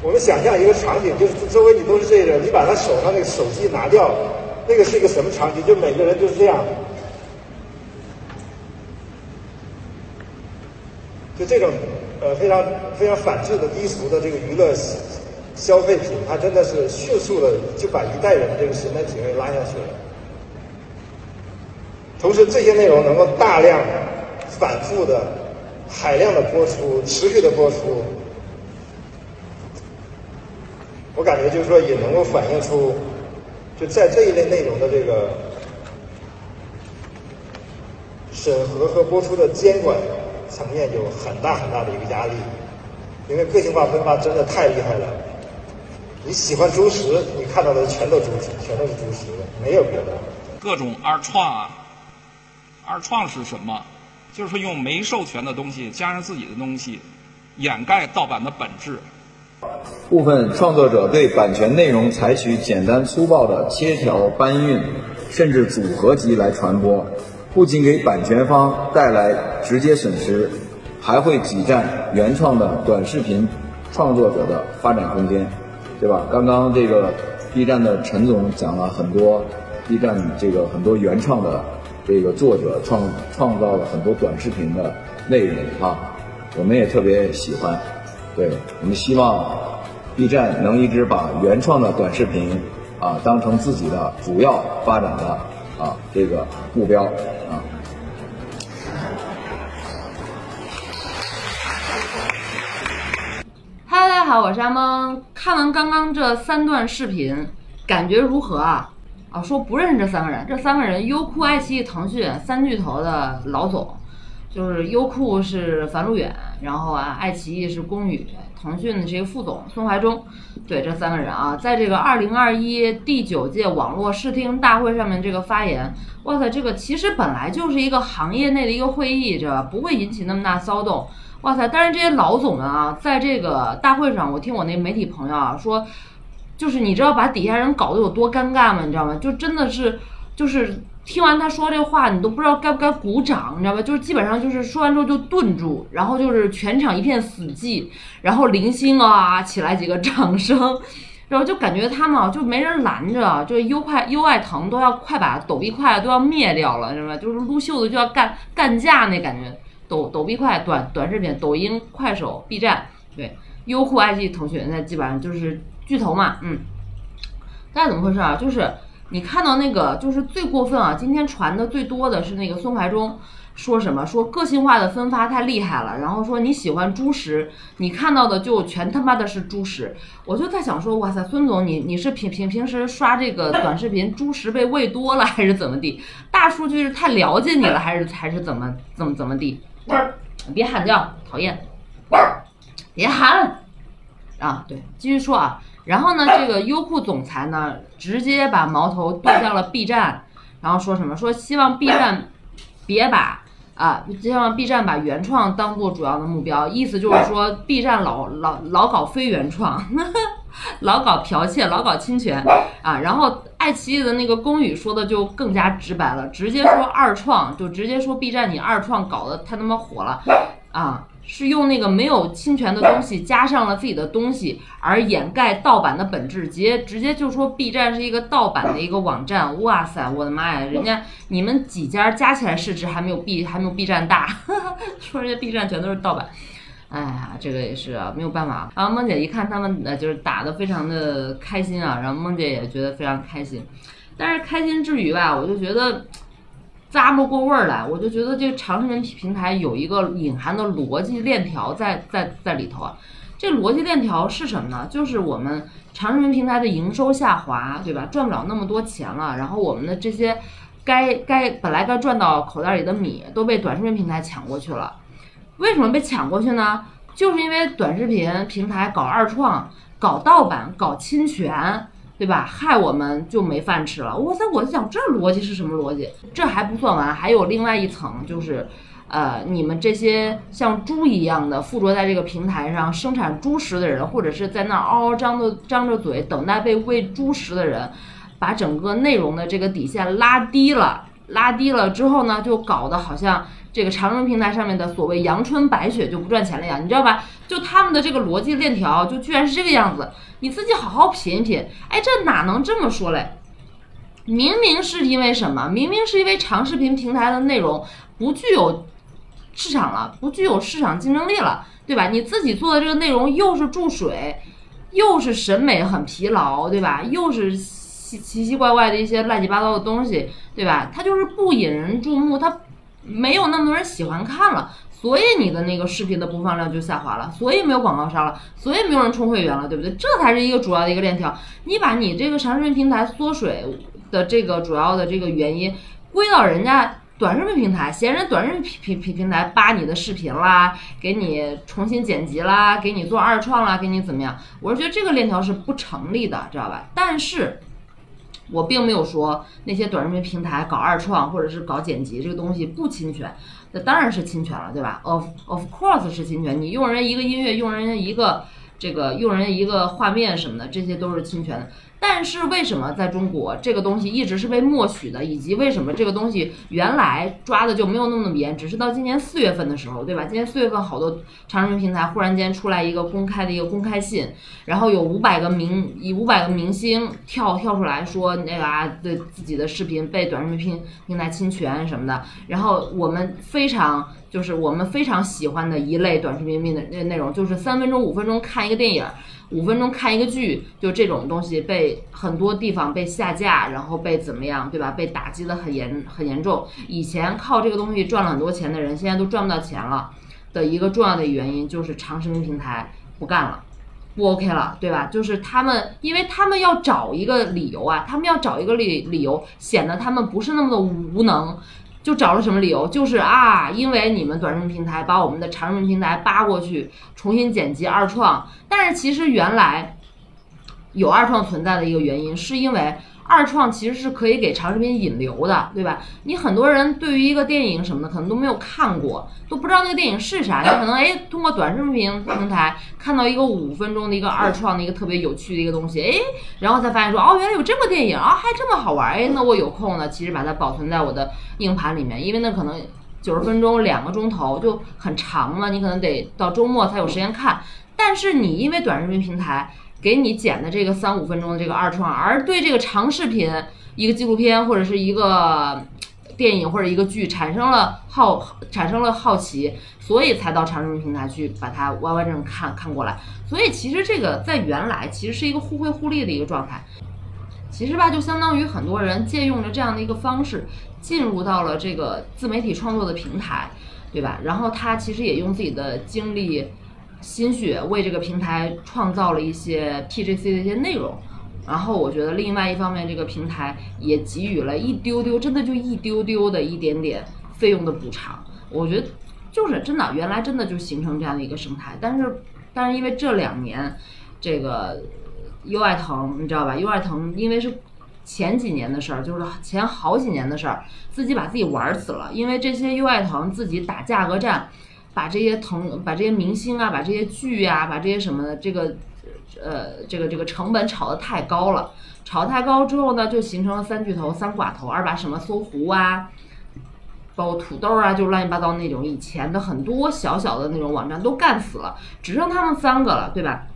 我们想象一个场景，就是周围你都是这个，你把他手上那个手机拿掉，那个是一个什么场景？就每个人就是这样，就这种呃非常非常反智的低俗的这个娱乐消费品，它真的是迅速的就把一代人的这个审美品味拉下去了。同时，这些内容能够大量、反复的、海量的播出，持续的播出。我感觉就是说，也能够反映出，就在这一类内容的这个审核和播出的监管层面有很大很大的一个压力，因为个性化分发真的太厉害了。你喜欢猪食，你看到的全都猪食，全都是猪食，没有别的。各种二创啊，二创是什么？就是用没授权的东西加上自己的东西，掩盖盗版的本质。部分创作者对版权内容采取简单粗暴的切条、搬运，甚至组合集来传播，不仅给版权方带来直接损失，还会挤占原创的短视频创作者的发展空间，对吧？刚刚这个 B 站的陈总讲了很多 B 站这个很多原创的这个作者创创造了很多短视频的内容啊，我们也特别喜欢。对我们希望 B 站能一直把原创的短视频啊当成自己的主要发展的啊这个目标啊。哈喽，大家好，我是阿蒙。看完刚刚这三段视频，感觉如何啊？啊，说不认识这三个人，这三个人优酷、爱奇艺、腾讯三巨头的老总。就是优酷是樊路远，然后啊，爱奇艺是龚宇，腾讯的这个副总孙怀忠，对这三个人啊，在这个二零二一第九届网络视听大会上面这个发言，哇塞，这个其实本来就是一个行业内的一个会议，这？不会引起那么大骚动，哇塞！但是这些老总们啊，在这个大会上，我听我那媒体朋友啊说，就是你知道把底下人搞得有多尴尬吗？你知道吗？就真的是，就是。听完他说这话，你都不知道该不该鼓掌，你知道吧？就是基本上就是说完之后就顿住，然后就是全场一片死寂，然后零星啊起来几个掌声，然后就感觉他们啊就没人拦着，就优快优爱腾都要快把抖音快都要灭掉了，你知道吧？就是撸袖子就要干干架那感觉，抖抖音快短短视频，抖音、快手、B 站，对，优酷、爱奇艺、腾讯那基本上就是巨头嘛，嗯，大家怎么回事啊？就是。你看到那个就是最过分啊！今天传的最多的是那个孙怀忠说什么？说个性化的分发太厉害了，然后说你喜欢猪食，你看到的就全他妈的是猪食。我就在想说，哇塞，孙总你你是平平平时刷这个短视频，猪食被喂多了还是怎么地？大数据是太了解你了还是还是怎么怎么怎么地？别喊叫，讨厌！别喊！啊，对，继续说啊。然后呢，这个优酷总裁呢，直接把矛头对向了 B 站，然后说什么？说希望 B 站别把啊，希望 B 站把原创当做主要的目标，意思就是说 B 站老老老搞非原创，老搞剽窃，老搞侵权啊。然后爱奇艺的那个龚宇说的就更加直白了，直接说二创，就直接说 B 站你二创搞得太他妈火了啊。是用那个没有侵权的东西加上了自己的东西，而掩盖盗版的本质，直接直接就说 B 站是一个盗版的一个网站。哇塞，我的妈呀，人家你们几家加起来市值还没有 B 还没有 B 站大，说人家 B 站全都是盗版。哎呀，这个也是啊，没有办法。然后梦姐一看他们呃就是打的非常的开心啊，然后梦姐也觉得非常开心。但是开心之余吧，我就觉得。咂不过味儿来，我就觉得这个长视频平台有一个隐含的逻辑链条在在在里头啊。这逻辑链条是什么呢？就是我们长视频平台的营收下滑，对吧？赚不了那么多钱了，然后我们的这些该该本来该赚到口袋里的米都被短视频平台抢过去了。为什么被抢过去呢？就是因为短视频平台搞二创、搞盗版、搞侵权。对吧？害我们就没饭吃了。哇塞！我在想这逻辑是什么逻辑？这还不算完，还有另外一层，就是，呃，你们这些像猪一样的附着在这个平台上生产猪食的人，或者是在那嗷嗷张着张着嘴等待被喂猪食的人，把整个内容的这个底线拉低了，拉低了之后呢，就搞得好像。这个长视频平台上面的所谓阳春白雪就不赚钱了呀，你知道吧？就他们的这个逻辑链条就居然是这个样子，你自己好好品一品。哎，这哪能这么说嘞？明明是因为什么？明明是因为长视频平台的内容不具有市场了，不具有市场竞争力了，对吧？你自己做的这个内容又是注水，又是审美很疲劳，对吧？又是奇奇奇怪怪的一些乱七八糟的东西，对吧？它就是不引人注目，它没有那么多人喜欢看了，所以你的那个视频的播放量就下滑了，所以没有广告商了，所以没有人充会员了，对不对？这才是一个主要的一个链条。你把你这个长视频平台缩水的这个主要的这个原因归到人家短视频平台，嫌人短视频平平平台扒你的视频啦，给你重新剪辑啦，给你做二创啦，给你怎么样？我是觉得这个链条是不成立的，知道吧？但是。我并没有说那些短视频平台搞二创或者是搞剪辑这个东西不侵权，那当然是侵权了，对吧？Of of course 是侵权，你用人家一个音乐，用人家一个这个，用人家一个画面什么的，这些都是侵权的。但是为什么在中国这个东西一直是被默许的，以及为什么这个东西原来抓的就没有那么严，只是到今年四月份的时候，对吧？今年四月份好多长视频平台忽然间出来一个公开的一个公开信，然后有五百个明以五百个明星跳跳出来说那个啊，对自己的视频被短视频平台侵权什么的，然后我们非常就是我们非常喜欢的一类短视频内内内容，就是三分钟五分钟看一个电影。五分钟看一个剧，就这种东西被很多地方被下架，然后被怎么样，对吧？被打击的很严很严重。以前靠这个东西赚了很多钱的人，现在都赚不到钱了。的一个重要的原因就是长视频平台不干了，不 OK 了，对吧？就是他们，因为他们要找一个理由啊，他们要找一个理理由，显得他们不是那么的无能。就找了什么理由？就是啊，因为你们短视频平台把我们的长视频平台扒过去，重新剪辑二创。但是其实原来有二创存在的一个原因，是因为。二创其实是可以给长视频引流的，对吧？你很多人对于一个电影什么的可能都没有看过，都不知道那个电影是啥。你可能哎，通过短视频平台看到一个五分钟的一个二创的一个特别有趣的一个东西，哎，然后才发现说哦，原来有这个电影啊，还这么好玩，哎，那我有空呢，其实把它保存在我的硬盘里面，因为那可能九十分钟两个钟头就很长了，你可能得到周末才有时间看。但是你因为短视频平台。给你剪的这个三五分钟的这个二创，而对这个长视频一个纪录片或者是一个电影或者一个剧产生了好产生了好奇，所以才到长视频平台去把它完完整整看看过来。所以其实这个在原来其实是一个互惠互利的一个状态。其实吧，就相当于很多人借用着这样的一个方式进入到了这个自媒体创作的平台，对吧？然后他其实也用自己的经历。心血为这个平台创造了一些 PGC 的一些内容，然后我觉得另外一方面，这个平台也给予了一丢丢，真的就一丢丢的一点点费用的补偿。我觉得就是真的，原来真的就形成这样的一个生态，但是但是因为这两年这个优爱腾，你知道吧？优爱腾因为是前几年的事儿，就是前好几年的事儿，自己把自己玩死了，因为这些优爱腾自己打价格战。把这些腾，把这些明星啊，把这些剧呀，把这些什么的，这个，呃，这个这个成本炒得太高了，炒太高之后呢，就形成了三巨头、三寡头，二把什么搜狐啊，包括土豆啊，就乱七八糟那种以前的很多小小的那种网站都干死了，只剩他们三个了，对吧？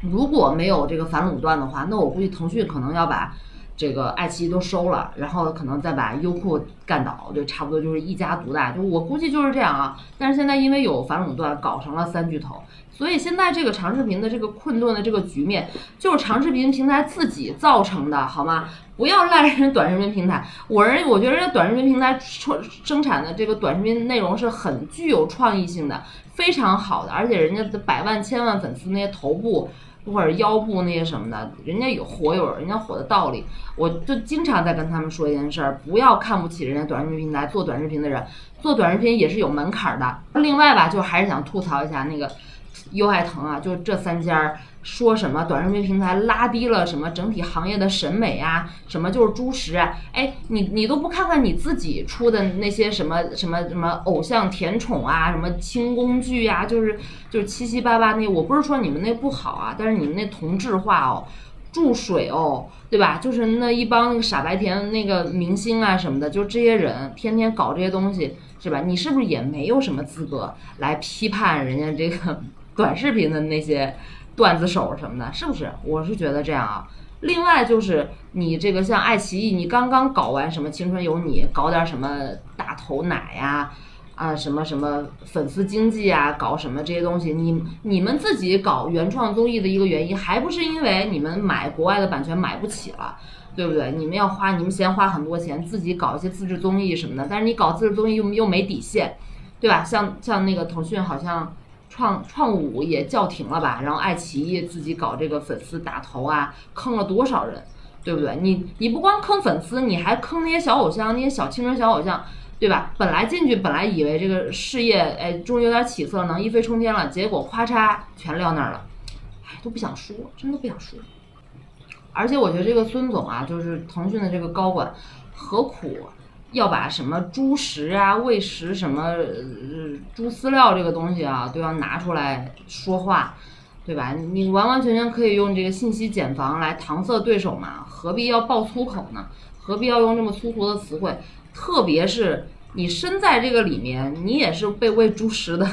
如果没有这个反垄断的话，那我估计腾讯可能要把。这个爱奇艺都收了，然后可能再把优酷干倒，就差不多就是一家独大。就我估计就是这样啊。但是现在因为有反垄断，搞成了三巨头，所以现在这个长视频的这个困顿的这个局面，就是长视频平台自己造成的，好吗？不要赖人短视频平台。我人，我觉得人家短视频平台创生产的这个短视频内容是很具有创意性的，非常好的，而且人家的百万、千万粉丝那些头部。或者腰部那些什么的，人家有火有人家火的道理，我就经常在跟他们说一件事儿，不要看不起人家短视频平台做短视频的人，做短视频也是有门槛的。另外吧，就还是想吐槽一下那个优爱腾啊，就这三家。说什么短视频平台拉低了什么整体行业的审美啊？什么就是猪食啊？哎，你你都不看看你自己出的那些什么什么什么偶像甜宠啊，什么轻宫剧啊，就是就是七七八八那。我不是说你们那不好啊，但是你们那同质化哦，注水哦，对吧？就是那一帮傻白甜那个明星啊什么的，就这些人天天搞这些东西，是吧？你是不是也没有什么资格来批判人家这个短视频的那些段子手什么的？是不是？我是觉得这样啊。另外就是你这个像爱奇艺，你刚刚搞完什么《青春有你》，搞点什么大头奶呀、啊，什么什么粉丝经济啊，搞什么这些东西，你你们自己搞原创综艺的一个原因，还不是因为你们买国外的版权买不起了，对不对？你们要花，你们先花很多钱，自己搞一些自制综艺什么的，但是你搞自制综艺又又没底线，对吧？像像那个腾讯好像。创创五也叫停了吧，然后爱奇艺自己搞这个粉丝打头啊，坑了多少人，对不对？你你不光坑粉丝，你还坑那些小偶像，那些小青春小偶像，对吧？本来进去本来以为这个事业哎终于有点起色，能一飞冲天了，结果咔嚓全撂那儿了，哎都不想说，真的不想说。而且我觉得这个孙总啊，就是腾讯的这个高管，何苦？要把什么猪食啊、喂食什么呃猪饲料这个东西啊，都要拿出来说话，对吧？你完完全全可以用这个信息茧房来搪塞对手嘛，何必要爆粗口呢？何必要用这么粗俗的词汇？特别是你身在这个里面，你也是被喂猪食的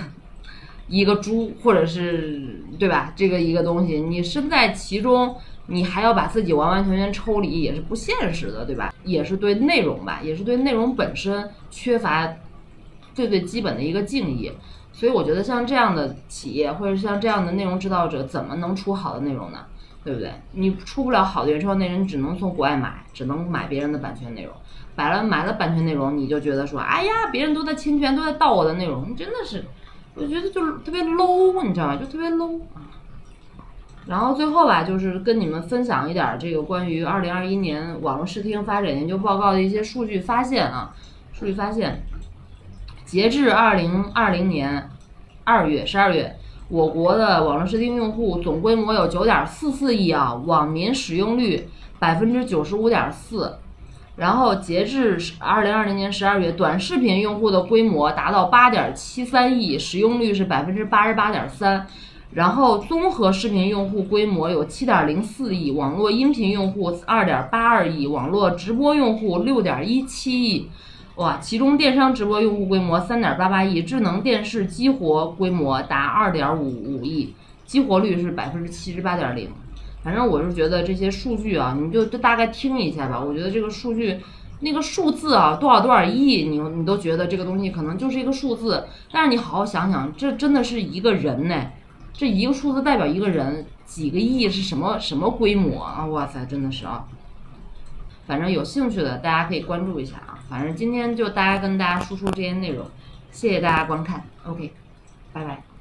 一个猪，或者是对吧？这个一个东西，你身在其中。你还要把自己完完全全抽离，也是不现实的，对吧？也是对内容吧，也是对内容本身缺乏最最基本的一个敬意。所以我觉得像这样的企业，或者像这样的内容制造者，怎么能出好的内容呢？对不对？你出不了好的原创内容，你只能从国外买，只能买别人的版权内容。买了买了版权内容，你就觉得说，哎呀，别人都在侵权，都在盗我的内容，你真的是，我觉得就是特别 low，你知道吗？就特别 low。然后最后吧，就是跟你们分享一点这个关于二零二一年网络视听发展研究报告的一些数据发现啊。数据发现，截至二零二零年二月十二月，我国的网络视听用户总规模有九点四四亿啊，网民使用率百分之九十五点四。然后截至二零二零年十二月，短视频用户的规模达到八点七三亿，使用率是百分之八十八点三。然后，综合视频用户规模有七点零四亿，网络音频用户二点八二亿，网络直播用户六点一七亿，哇！其中电商直播用户规模三点八八亿，智能电视激活规模达二点五五亿，激活率是百分之七十八点零。反正我是觉得这些数据啊，你就就大概听一下吧。我觉得这个数据，那个数字啊，多少多少亿，你你都觉得这个东西可能就是一个数字，但是你好好想想，这真的是一个人呢。这一个数字代表一个人，几个亿是什么什么规模啊？哇塞，真的是啊！反正有兴趣的大家可以关注一下啊。反正今天就大家跟大家输出这些内容，谢谢大家观看，OK，拜拜。